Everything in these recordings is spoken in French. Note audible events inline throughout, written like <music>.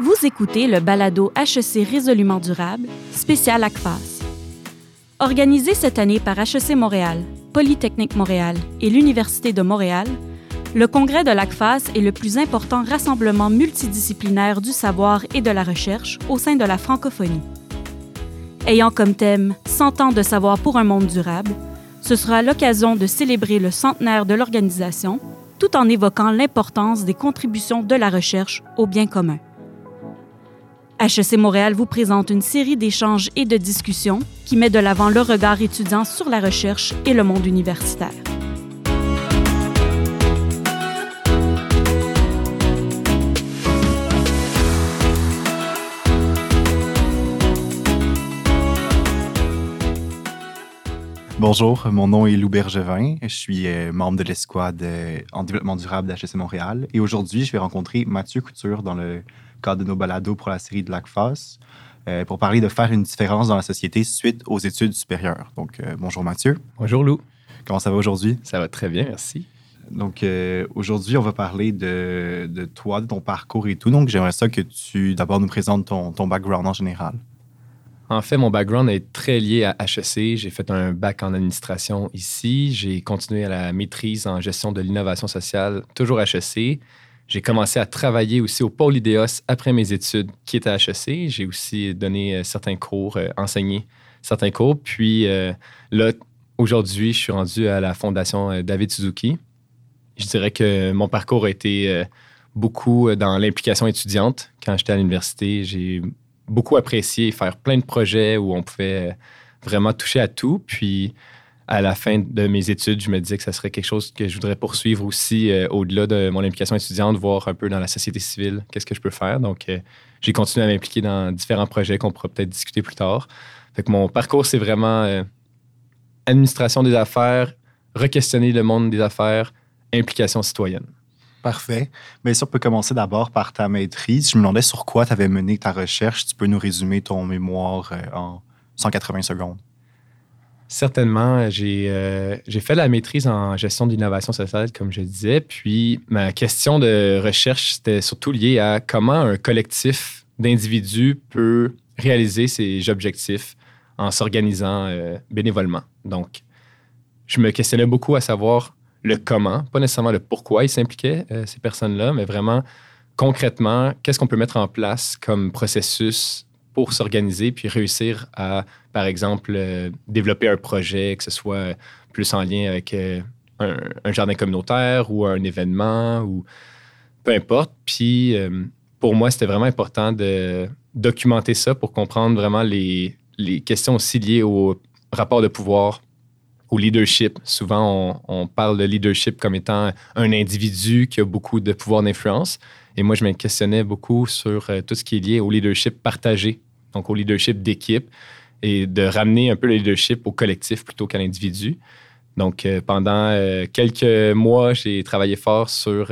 Vous écoutez le balado HEC Résolument Durable, spécial ACFAS. Organisé cette année par HEC Montréal, Polytechnique Montréal et l'Université de Montréal, le congrès de l'ACFAS est le plus important rassemblement multidisciplinaire du savoir et de la recherche au sein de la francophonie. Ayant comme thème 100 ans de savoir pour un monde durable, ce sera l'occasion de célébrer le centenaire de l'organisation tout en évoquant l'importance des contributions de la recherche au bien commun. HEC Montréal vous présente une série d'échanges et de discussions qui met de l'avant le regard étudiant sur la recherche et le monde universitaire. Bonjour, mon nom est Lou Bergevin. Je suis euh, membre de l'escouade euh, en développement durable d'HEC Montréal. Et aujourd'hui, je vais rencontrer Mathieu Couture dans le cadre de nos balados pour la série de l'ACFAS euh, pour parler de faire une différence dans la société suite aux études supérieures. Donc, bonjour Mathieu. Bonjour Lou. Comment ça va aujourd'hui? Ça va très bien, merci. Donc, aujourd'hui, on va parler de, de, toi, de ton parcours et tout. Donc, j'aimerais ça que tu d'abord nous présentes ton, ton background en général. En fait, mon background est très lié à HEC. J'ai fait un bac en administration ici. J'ai continué à la maîtrise en gestion de l'innovation sociale, toujours HEC. J'ai commencé à travailler aussi au pôle IDEOS après mes études qui étaient à HEC. J'ai aussi donné euh, certains cours, euh, enseigné certains cours. Puis euh, là, aujourd'hui, je suis rendu à la Fondation David Suzuki. Je dirais que mon parcours a été beaucoup dans l'implication étudiante. Quand j'étais à l'université, j'ai beaucoup apprécié faire plein de projets où on pouvait vraiment toucher à tout. Puis à la fin de mes études, je me disais que ça serait quelque chose que je voudrais poursuivre aussi euh, au-delà de mon implication étudiante, voir un peu dans la société civile qu'est-ce que je peux faire. Donc, euh, j'ai continué à m'impliquer dans différents projets qu'on pourra peut-être discuter plus tard. Fait mon parcours, c'est vraiment administration des affaires, re-questionner le monde des affaires, implication citoyenne. Parfait. Mais si on peut commencer d'abord par ta maîtrise, je me demandais sur quoi tu avais mené ta recherche. Tu peux nous résumer ton mémoire euh, en 180 secondes. Certainement. Euh, j'ai fait la maîtrise en gestion d'innovation sociale, comme je disais. Puis ma question de recherche, c'était surtout lié à comment un collectif d'individus peut réaliser ses objectifs en s'organisant euh, bénévolement. Donc, je me questionnais beaucoup à savoir le comment, pas nécessairement le pourquoi ils s'impliquaient, euh, ces personnes-là, mais vraiment concrètement, qu'est-ce qu'on peut mettre en place comme processus pour s'organiser puis réussir à, par exemple, euh, développer un projet, que ce soit plus en lien avec euh, un, jardin communautaire ou un événement ou peu importe. Puis pour moi, c'était vraiment important de documenter ça pour comprendre vraiment les, les questions aussi liées au rapport de pouvoir au leadership. Souvent, on, parle de leadership comme étant un individu qui a beaucoup de pouvoir d'influence. Et moi, je me questionnais beaucoup sur euh, tout ce qui est lié au leadership partagé, donc au leadership d'équipe, et de ramener un peu le leadership au collectif plutôt qu'à l'individu. Donc, euh, pendant euh, quelques mois, j'ai travaillé fort sur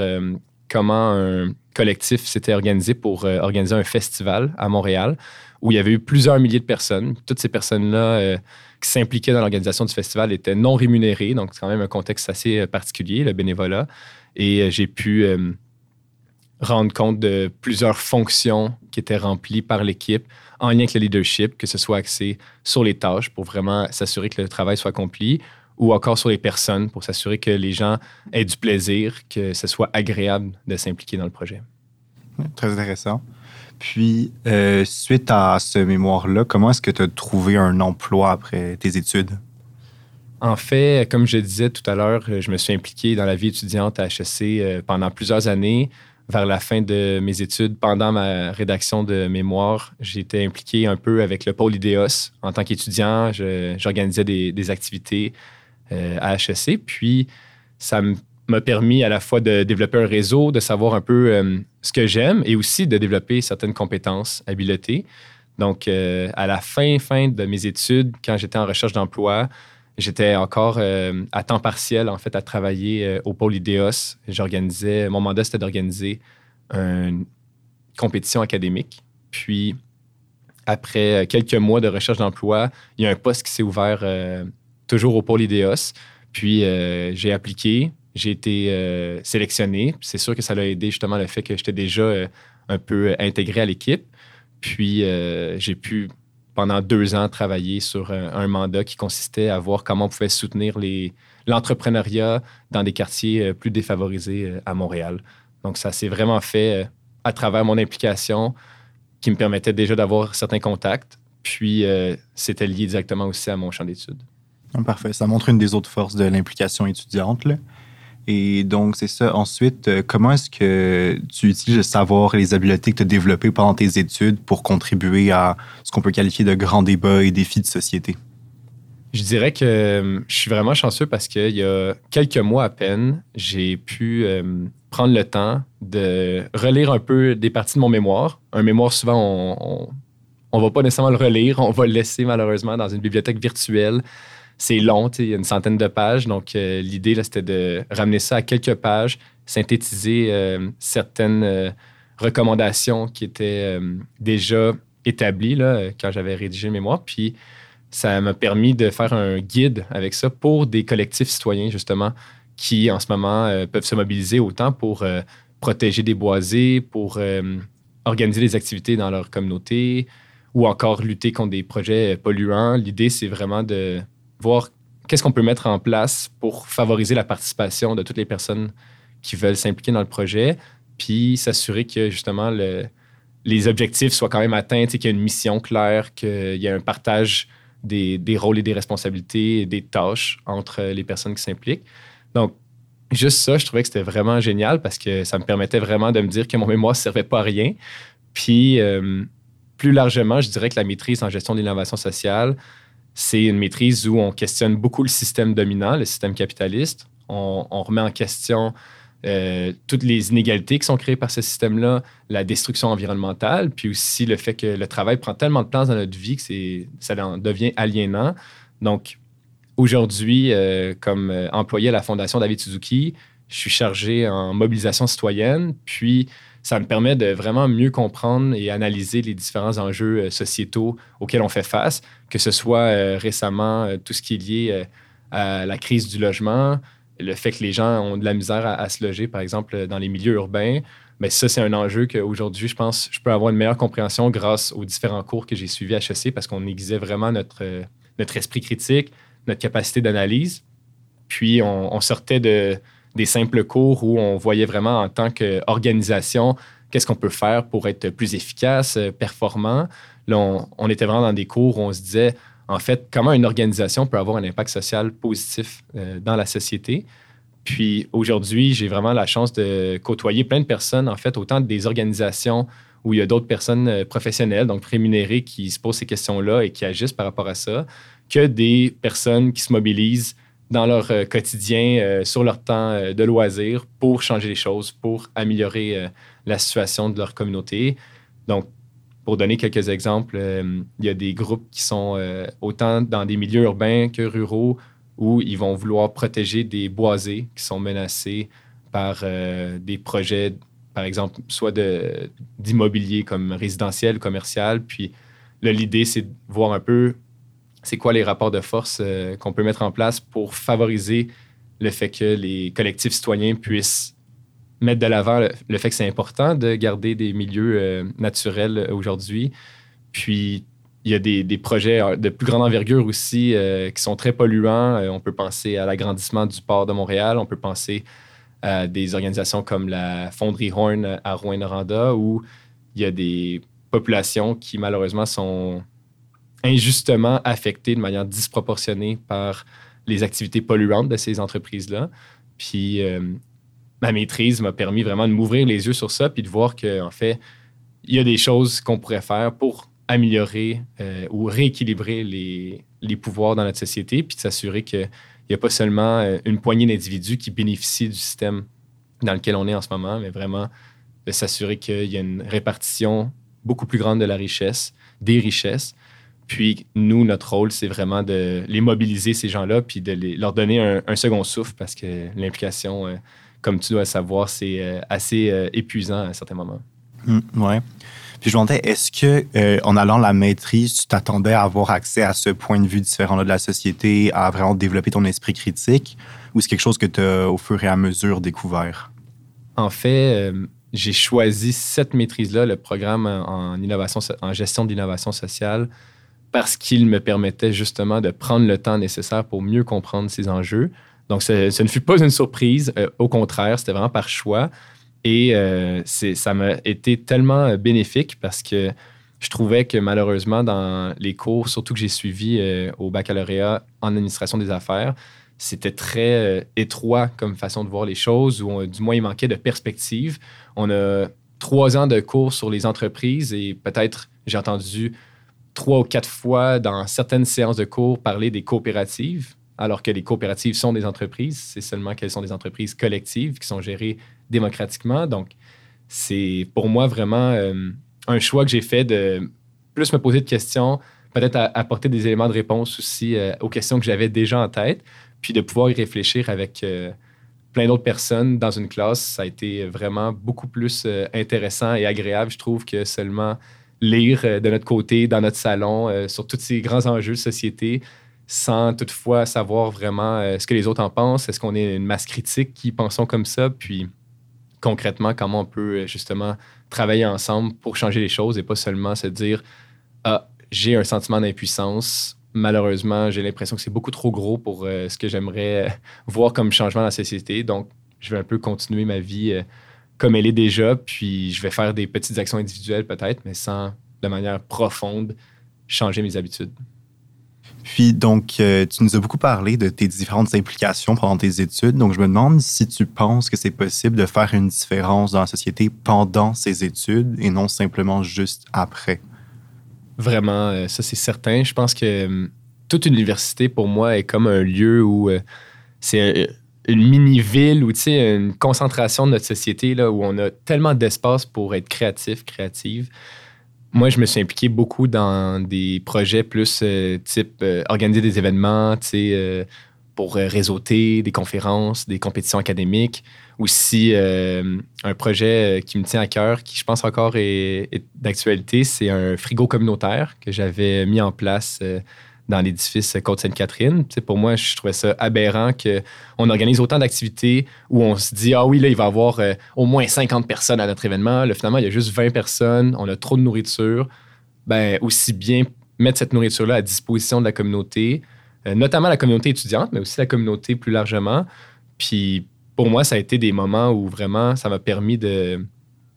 comment un collectif s'était organisé pour organiser un festival à Montréal où il y avait eu plusieurs milliers de personnes. Toutes ces personnes-là qui s'impliquaient dans l'organisation du festival étaient non rémunérés, donc c'est quand même un contexte assez euh, particulier, le bénévolat. Et euh, j'ai pu euh, rendre compte de plusieurs fonctions qui étaient remplies par l'équipe en lien avec le leadership, que ce soit axé sur les tâches pour vraiment s'assurer que le travail soit accompli ou encore sur les personnes pour s'assurer que les gens aient du plaisir, que ce soit agréable de s'impliquer dans le projet. Très intéressant. Puis, euh, suite à ce mémoire-là, comment est-ce que tu as trouvé un emploi après tes études? En fait, comme je disais tout à l'heure, je me suis impliqué dans la vie étudiante à HEC euh, pendant plusieurs années. Vers la fin de mes études, pendant ma rédaction de mémoire, j'étais impliqué un peu avec le pôle IDEOS. En tant qu'étudiant, j'organisais des, activités euh, à HEC. Puis, ça me m'a permis à la fois de développer un réseau, de savoir un peu euh, ce que j'aime et aussi de développer certaines compétences, habiletés. Donc, euh, à la fin, fin de mes études, quand j'étais en recherche d'emploi, j'étais encore euh, à temps partiel, en fait, à travailler au pôle IDEOS. J'organisais, mon mandat, c'était d'organiser une compétition académique. Puis, après quelques mois de recherche d'emploi, il y a un poste qui s'est ouvert toujours au pôle IDEOS. Puis, j'ai appliqué, j'ai été euh, sélectionné. C'est sûr que ça l'a aidé justement le fait que j'étais déjà euh, un peu intégré à l'équipe. Puis j'ai pu pendant deux ans travailler sur un, mandat qui consistait à voir comment on pouvait soutenir l'entrepreneuriat dans des quartiers plus défavorisés à Montréal. Donc ça s'est vraiment fait à travers mon implication qui me permettait déjà d'avoir certains contacts. Puis, euh, c'était lié directement aussi à mon champ d'études. Parfait. Ça montre une des autres forces de l'implication étudiante. Et donc, c'est ça. Ensuite, euh, comment est-ce que tu utilises le savoir et les habiletés que tu as développées pendant tes études pour contribuer à ce qu'on peut qualifier de grands débats et défis de société? Je dirais que euh, je suis vraiment chanceux parce qu'il y a quelques mois à peine, j'ai pu prendre le temps de relire un peu des parties de mon mémoire. Un mémoire, souvent, on ne va pas nécessairement le relire, on va le laisser malheureusement dans une bibliothèque virtuelle. C'est long, il y a une centaine de pages. Donc, euh, l'idée, c'était de ramener ça à quelques pages, synthétiser euh, certaines euh, recommandations qui étaient déjà établies là, quand j'avais rédigé le mémoire. Puis, ça m'a permis de faire un guide avec ça pour des collectifs citoyens, justement, qui en ce moment euh, peuvent se mobiliser autant pour euh, protéger des boisés, pour euh, organiser des activités dans leur communauté ou encore lutter contre des projets polluants. L'idée, c'est vraiment de voir qu'est-ce qu'on peut mettre en place pour favoriser la participation de toutes les personnes qui veulent s'impliquer dans le projet, puis s'assurer que justement les objectifs soient quand même atteints, qu'il y a une mission claire, qu'il y a un partage des, des, rôles et des responsabilités et des tâches entre les personnes qui s'impliquent. Donc, juste ça, je trouvais que c'était vraiment génial parce que ça me permettait vraiment de me dire que mon mémoire ne servait pas à rien. Puis, euh, plus largement, je dirais que la maîtrise en gestion de l'innovation sociale, c'est une maîtrise où on questionne beaucoup le système dominant, le système capitaliste. On, remet en question euh, toutes les inégalités qui sont créées par ce système-là, la destruction environnementale, puis aussi le fait que le travail prend tellement de place dans notre vie que ça devient aliénant. Donc, Aujourd'hui, euh, comme euh, employé à la Fondation David Suzuki, je suis chargé en mobilisation citoyenne, puis ça me permet de vraiment mieux comprendre et analyser les différents enjeux euh, sociétaux auxquels on fait face, que ce soit récemment tout ce qui est lié à la crise du logement, le fait que les gens ont de la misère à, se loger, par exemple, dans les milieux urbains. Mais ça, c'est un enjeu qu'aujourd'hui, je pense, je peux avoir une meilleure compréhension grâce aux différents cours que j'ai suivis à HEC parce qu'on aiguisait vraiment notre, notre esprit critique, notre capacité d'analyse. Puis on, sortait de, des simples cours où on voyait vraiment en tant qu'organisation qu'est-ce qu'on peut faire pour être plus efficace, euh, performant. Là, on, était vraiment dans des cours où on se disait, en fait, comment une organisation peut avoir un impact social positif euh, dans la société. Puis aujourd'hui, j'ai vraiment la chance de côtoyer plein de personnes, en fait, autant des organisations où il y a d'autres personnes euh, professionnelles, donc rémunérées, qui se posent ces questions-là et qui agissent par rapport à ça, que des personnes qui se mobilisent dans leur euh, quotidien, euh, sur leur temps euh, de loisir, pour changer les choses, pour améliorer la situation de leur communauté. Donc, pour donner quelques exemples, il y a des groupes qui sont autant dans des milieux urbains que ruraux où ils vont vouloir protéger des boisés qui sont menacés par des projets, par exemple, soit d'immobilier comme résidentiel, commercial. Puis l'idée, c'est de voir un peu c'est quoi les rapports de force euh, qu'on peut mettre en place pour favoriser le fait que les collectifs citoyens puissent mettre de l'avant le, fait que c'est important de garder des milieux euh, naturels euh, aujourd'hui? Puis, il y a des, projets de plus grande envergure aussi qui sont très polluants. on peut penser à l'agrandissement du port de Montréal. On peut penser à des organisations comme la Fonderie Horn à Rouen-Noranda où il y a des populations qui, malheureusement, sont injustement affectés de manière disproportionnée par les activités polluantes de ces entreprises-là. Puis euh, ma maîtrise m'a permis vraiment de m'ouvrir les yeux sur ça, puis de voir qu'en fait, il y a des choses qu'on pourrait faire pour améliorer euh, ou rééquilibrer les, les, pouvoirs dans notre société, puis de s'assurer qu'il n'y a pas seulement euh, une poignée d'individus qui bénéficient du système dans lequel on est en ce moment, mais vraiment de s'assurer qu'il y a une répartition beaucoup plus grande de la richesse, des richesses, puis nous, notre rôle, c'est vraiment de les mobiliser, ces gens-là, puis de leur donner un, second souffle parce que l'implication, euh, comme tu dois savoir, c'est euh, assez euh, épuisant à certains moments. Oui. Mmh, ouais. Puis je me demandais, est-ce que en allant la maîtrise, tu t'attendais à avoir accès à ce point de vue différent de la société, à vraiment développer ton esprit critique, ou c'est quelque chose que tu as au fur et à mesure découvert? En fait, j'ai choisi cette maîtrise-là, le programme en, innovation, en gestion d'innovation sociale, parce qu'il me permettait justement de prendre le temps nécessaire pour mieux comprendre ces enjeux. Donc, ce, ne fut pas une surprise. Euh, au contraire, c'était vraiment par choix. Et euh, ça m'a été tellement bénéfique parce que je trouvais que malheureusement, dans les cours, surtout que j'ai suivis euh, au baccalauréat en administration des affaires, c'était très étroit comme façon de voir les choses, ou du moins il manquait de perspective. On a trois ans de cours sur les entreprises et peut-être j'ai entendu trois ou quatre fois dans certaines séances de cours parler des coopératives, alors que les coopératives sont des entreprises. C'est seulement qu'elles sont des entreprises collectives qui sont gérées démocratiquement. Donc, c'est pour moi vraiment euh, un choix que j'ai fait de plus me poser de questions, peut-être apporter des éléments de réponse aussi euh, aux questions que j'avais déjà en tête, puis de pouvoir y réfléchir avec euh, plein d'autres personnes dans une classe. Ça a été vraiment beaucoup plus intéressant et agréable, je trouve, que seulement lire euh, de notre côté, dans notre salon, euh, sur tous ces grands enjeux de société, sans toutefois savoir vraiment euh, ce que les autres en pensent. Est-ce qu'on est une masse critique qui pensons comme ça? Puis concrètement, comment on peut justement travailler ensemble pour changer les choses et pas seulement se dire Ah, j'ai un sentiment d'impuissance. Malheureusement, j'ai l'impression que c'est beaucoup trop gros pour ce que j'aimerais voir comme changement dans la société. Donc, je vais un peu continuer ma vie comme elle est déjà, puis je vais faire des petites actions individuelles peut-être, mais sans, de manière profonde, changer mes habitudes. Puis, donc, euh, tu nous as beaucoup parlé de tes différentes implications pendant tes études. Donc, je me demande si tu penses que c'est possible de faire une différence dans la société pendant ces études et non simplement juste après. Vraiment, euh, ça, c'est certain. Je pense que hum, toute université, pour moi, est comme un lieu où euh, c'est une mini-ville ou une concentration de notre société là, où on a tellement d'espace pour être créatif, créative. Moi, je me suis impliqué beaucoup dans des projets plus euh, type euh, organiser des événements, euh, pour réseauter des conférences, des compétitions académiques. Aussi, un projet qui me tient à cœur, qui je pense encore est d'actualité, c'est un frigo communautaire que j'avais mis en place dans l'édifice Côte-Sainte-Catherine. pour moi, je trouvais ça aberrant qu'on organise autant d'activités où on se dit Ah oui, là, il va y avoir euh, au moins 50 personnes à notre événement. Finalement, il y a juste 20 personnes, on a trop de nourriture. Ben, aussi bien mettre cette nourriture-là à disposition de la communauté, euh, notamment la communauté étudiante, mais aussi la communauté plus largement. Puis pour moi, ça a été des moments où vraiment ça m'a permis de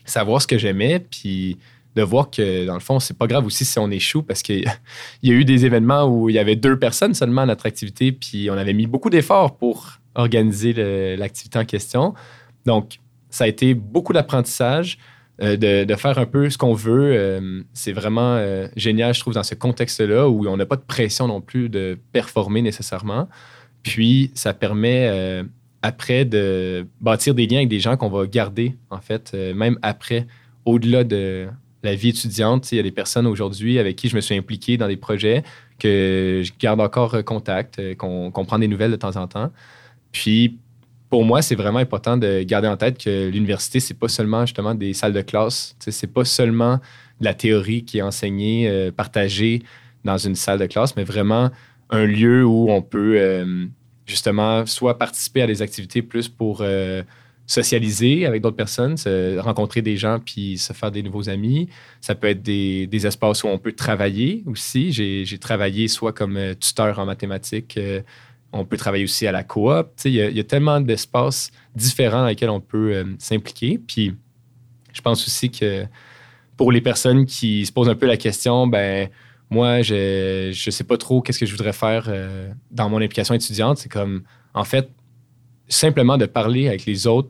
savoir ce que j'aimais, puis de voir que, dans le fond, c'est pas grave aussi si on échoue parce qu'il <laughs> y a eu des événements où il y avait deux personnes seulement à notre activité, puis on avait mis beaucoup d'efforts pour organiser l'activité en question. Donc, ça a été beaucoup d'apprentissage. Euh, de, faire un peu ce qu'on veut. Euh, c'est vraiment euh, génial, je trouve, dans ce contexte-là où on n'a pas de pression non plus de performer nécessairement. Puis, ça permet après de bâtir des liens avec des gens qu'on va garder, en fait, même après, au-delà de, la vie étudiante. Il y a des personnes aujourd'hui avec qui je me suis impliqué dans des projets que je garde encore contact, euh, qu'on prend des nouvelles de temps en temps. Puis, pour moi, c'est vraiment important de garder en tête que l'université, c'est pas seulement justement des salles de classe. C'est pas seulement de la théorie qui est enseignée, euh, partagée dans une salle de classe, mais vraiment un lieu où on peut euh, justement soit participer à des activités plus pour socialiser avec d'autres personnes, rencontrer des gens puis se faire des nouveaux amis. Ça peut être des, espaces où on peut travailler aussi. J'ai travaillé soit comme euh, tuteur en mathématiques, euh, on peut travailler aussi à la coop. Il y, y, a tellement d'espaces différents dans lesquels on peut euh, s'impliquer. Puis je pense aussi que pour les personnes qui se posent un peu la question, ben moi, je ne sais pas trop qu'est-ce que je voudrais faire dans mon implication étudiante. C'est comme, en fait, simplement de parler avec les autres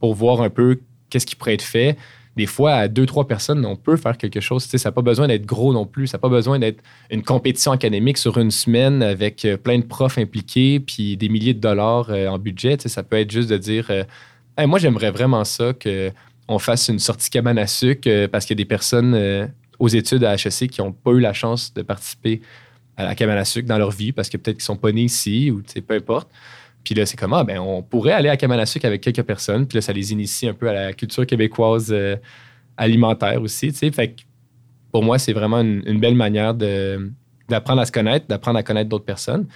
pour voir un peu qu'est-ce qui pourrait être fait. Des fois, à deux, trois personnes, on peut faire quelque chose. ça n'a pas besoin d'être gros non plus. Ça n'a pas besoin d'être une compétition académique sur une semaine avec euh, plein de profs impliqués puis des milliers de dollars euh, en budget. ça peut être juste de dire euh, Moi, j'aimerais vraiment ça qu'on fasse une sortie cabane à sucre parce qu'il y a des personnes aux études à HEC qui n'ont pas eu la chance de participer à la cabane à sucre dans leur vie parce que peut-être qu'ils sont pas nés ici ou peu importe. Puis là, c'est comme, ah, ben, on pourrait aller à Kamanasuk avec quelques personnes. Puis là, ça les initie un peu à la culture québécoise euh, alimentaire aussi, tu sais. Fait que pour moi, c'est vraiment une, belle manière d'apprendre à se connaître, d'apprendre à connaître d'autres personnes.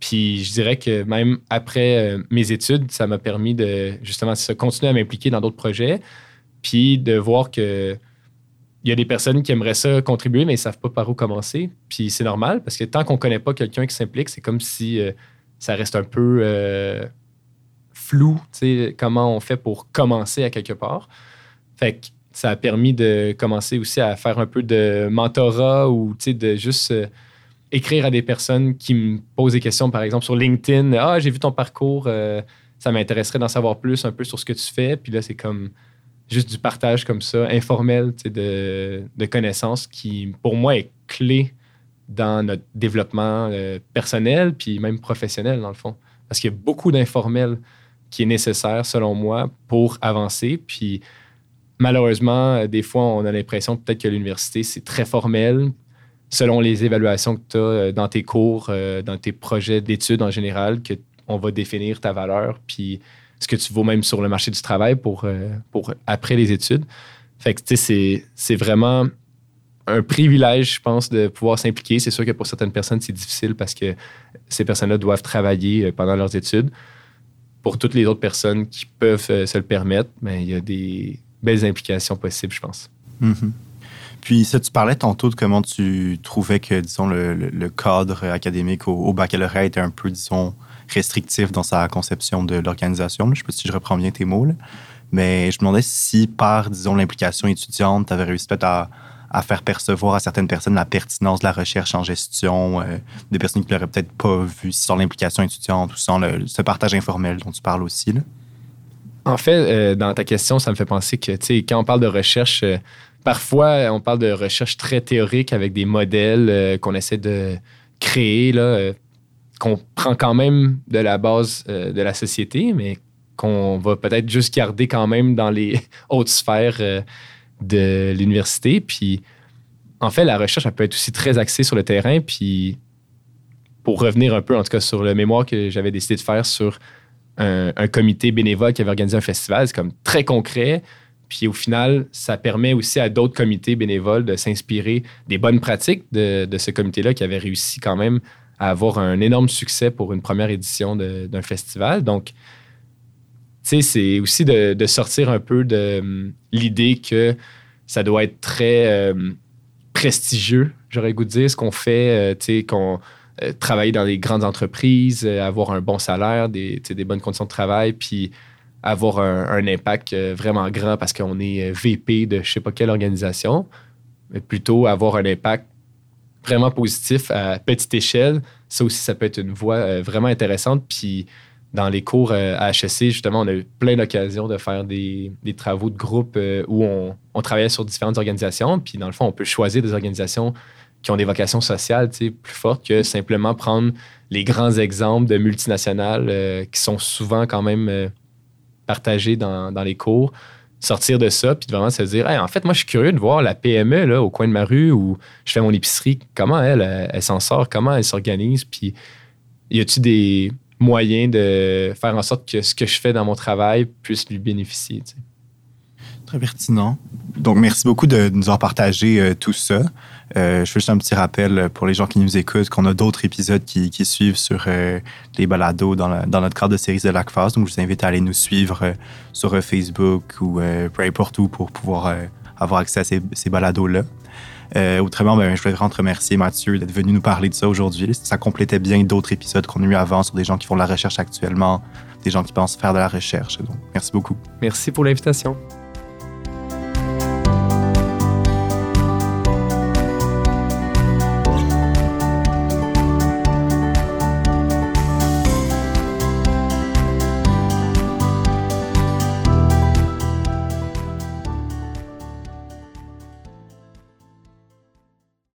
Puis je dirais que même après euh, mes études, ça m'a permis de justement continuer à m'impliquer dans d'autres projets. puis de voir que il y a des personnes qui aimeraient ça contribuer, mais ils ne savent pas par où commencer. Puis c'est normal, parce que tant qu'on ne connaît pas quelqu'un qui s'implique, c'est comme si euh, ça reste un peu euh, flou, comment on fait pour commencer à quelque part. Fait que ça a permis de commencer aussi à faire un peu de mentorat ou de juste euh, écrire à des personnes qui me posent des questions, par exemple sur LinkedIn. Ah, j'ai vu ton parcours, ça m'intéresserait d'en savoir plus un peu sur ce que tu fais. Puis là, c'est comme juste du partage comme ça, informel de, de connaissances qui, pour moi, est clé dans notre développement euh, personnel puis même professionnel, dans le fond. Parce qu'il y a beaucoup d'informel qui est nécessaire, selon moi, pour avancer. Puis malheureusement, des fois, on a l'impression peut-être que l'université, c'est très formel. Selon les évaluations que tu as euh, dans tes cours, euh, dans tes projets d'études en général, qu'on va définir ta valeur. Puis ce que tu vaux même sur le marché du travail pour, euh, pour après les études. Fait que, tu sais, c'est vraiment un privilège, je pense, de pouvoir s'impliquer. C'est sûr que pour certaines personnes, c'est difficile parce que ces personnes-là doivent travailler euh, pendant leurs études. Pour toutes les autres personnes qui peuvent euh, se le permettre, mais ben, il y a des belles implications possibles, je pense. Mm-hmm. Puis, ça, tu parlais tantôt de comment tu trouvais que, disons, le, cadre académique au, au, baccalauréat était un peu, disons, restrictif dans sa conception de l'organisation. Je ne sais pas si je reprends bien tes mots, mais je me demandais si par, disons, l'implication étudiante, tu avais réussi peut-être à, faire percevoir à certaines personnes la pertinence de la recherche en gestion, euh, des personnes qui ne l'auraient peut-être pas vu sans l'implication étudiante ou sans ce partage informel dont tu parles aussi. En fait, euh, dans ta question, ça me fait penser que, quand on parle de recherche, euh, parfois, on parle de recherche très théorique avec des modèles qu'on essaie de créer, là, qu'on prend quand même de la base de la société, mais qu'on va peut-être juste garder quand même dans les <laughs> hautes sphères de l'université. Puis, en fait, la recherche, elle peut être aussi très axée sur le terrain. Puis, pour revenir un peu, en tout cas, sur le mémoire que j'avais décidé de faire sur un, comité bénévole qui avait organisé un festival, c'est comme très concret. Puis au final, ça permet aussi à d'autres comités bénévoles de s'inspirer des bonnes pratiques de, de ce comité-là qui avait réussi quand même à avoir un énorme succès pour une première édition d'un festival. Donc, c'est aussi de, sortir un peu de hum, l'idée que ça doit être très hum, prestigieux, j'aurais goût de dire, ce qu'on fait, euh, tu sais, qu'on euh, travaille dans des grandes entreprises, euh, avoir un bon salaire, des, bonnes conditions de travail, puis avoir un, impact vraiment grand parce qu'on est VP de je sais pas quelle organisation, mais plutôt avoir un impact vraiment positif à petite échelle, ça aussi, ça peut être une voie euh, vraiment intéressante. Puis dans les cours euh, à HSC, justement, on a eu plein d'occasions de faire des, travaux de groupe euh, où on, on, travaillait sur différentes organisations. Puis dans le fond, on peut choisir des organisations qui ont des vocations sociales plus fortes que simplement prendre les grands exemples de multinationales qui sont souvent quand même partagés dans, dans les cours sortir de ça, puis vraiment se dire, en fait, moi, je suis curieux de voir la PME là, au coin de ma rue où je fais mon épicerie, comment elle, elle, s'en sort, comment elle s'organise, puis y a-tu des moyens de faire en sorte que ce que je fais dans mon travail puisse lui bénéficier? Très pertinent. Donc, merci beaucoup de nous avoir partagé euh, tout ça. Euh, je fais juste un petit rappel pour les gens qui nous écoutent qu'on a d'autres épisodes qui, suivent sur euh, les balados dans, notre cadre de série de LACFAS. Donc, je vous invite à aller nous suivre sur Facebook ou peu importe où pour pouvoir avoir accès à ces, balados-là. autrement, ben, je voudrais vraiment remercier, Mathieu, d'être venu nous parler de ça aujourd'hui. Ça complétait bien d'autres épisodes qu'on a eu avant sur des gens qui font de la recherche actuellement, des gens qui pensent faire de la recherche. Donc, merci beaucoup. Merci pour l'invitation.